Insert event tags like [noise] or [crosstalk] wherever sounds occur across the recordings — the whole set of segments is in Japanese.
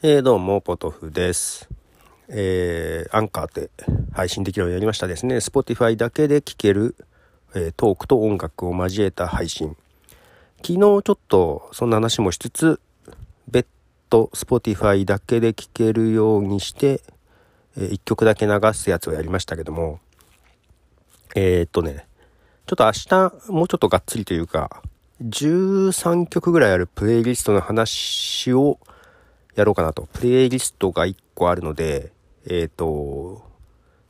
えー、どうも、ポトフです。えー、アンカーで配信できるようになりましたですね。Spotify だけで聴ける、えー、トークと音楽を交えた配信。昨日ちょっとそんな話もしつつ、別途 Spotify だけで聴けるようにして、えー、1曲だけ流すやつをやりましたけども、えー、っとね、ちょっと明日もうちょっとがっつりというか、13曲ぐらいあるプレイリストの話をやろうかなと。プレイリストが1個あるので、えっ、ー、と、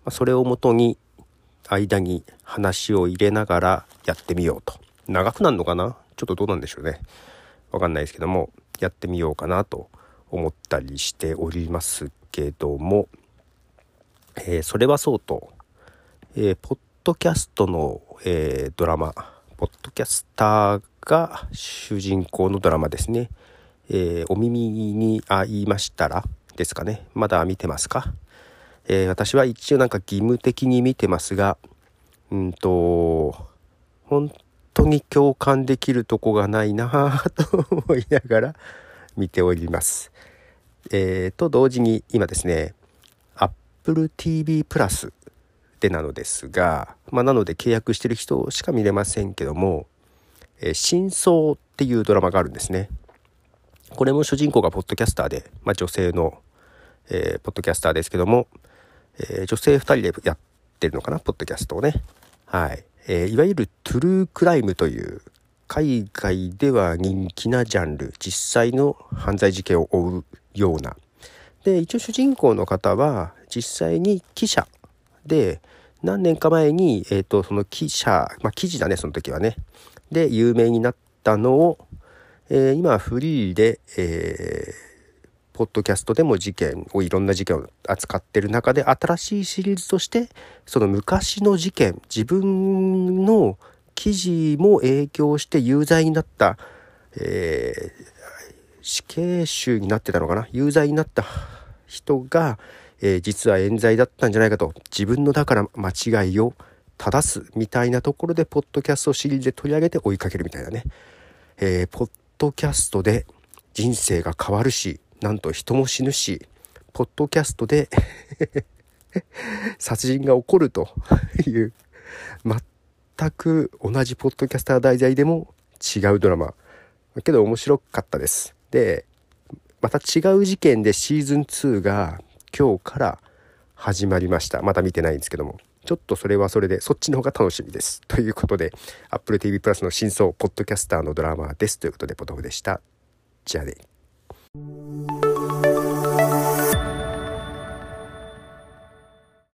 まそれをもとに間に話を入れながらやってみようと。長くなるのかな？ちょっとどうなんでしょうね。わかんないですけども、やってみようかなと思ったりしておりますけども、えー、それはそうと、えー、ポッドキャストの、えー、ドラマ、ポッドキャスターが主人公のドラマですね。えー、お耳に合いましたらですかね。まだ見てますか、えー、私は一応なんか義務的に見てますが、うんと、本当に共感できるとこがないなぁと思いながら [laughs] 見ております。えー、と同時に今ですね、Apple TV プラスでなのですが、まあ、なので契約してる人しか見れませんけども、えー、真相っていうドラマがあるんですね。これも主人公がポッドキャスターで、まあ、女性の、えー、ポッドキャスターですけども、えー、女性2人でやってるのかな、ポッドキャストをね。はい。えー、いわゆるトゥルークライムという海外では人気なジャンル、実際の犯罪事件を追うような。で、一応主人公の方は実際に記者で、何年か前に、えっ、ー、と、その記者、まあ記事だね、その時はね。で、有名になったのを、えー、今フリーで、えー、ポッドキャストでも事件をいろんな事件を扱ってる中で新しいシリーズとしてその昔の事件自分の記事も影響して有罪になった、えー、死刑囚になってたのかな？有罪になった人が、えー、実は冤罪だったんじゃないかと自分のだから間違いを正すみたいなところでポッドキャストシリーズで取り上げて追いかけるみたいなね、えー、ポッドキャストで人生が変わるし、なんと人も死ぬし、ポッドキャストで [laughs] 殺人が起こるという全く同じポッドキャスター題材でも違うドラマ。けど面白かったです。で、また違う事件でシーズン2が今日から始まりました。まだ見てないんですけども。ちょっとそれはそれで、そっちの方が楽しみです。ということで、Apple TV Plus の真相、ポッドキャスターのドラマです。ということで、ポトフでした。じゃあね。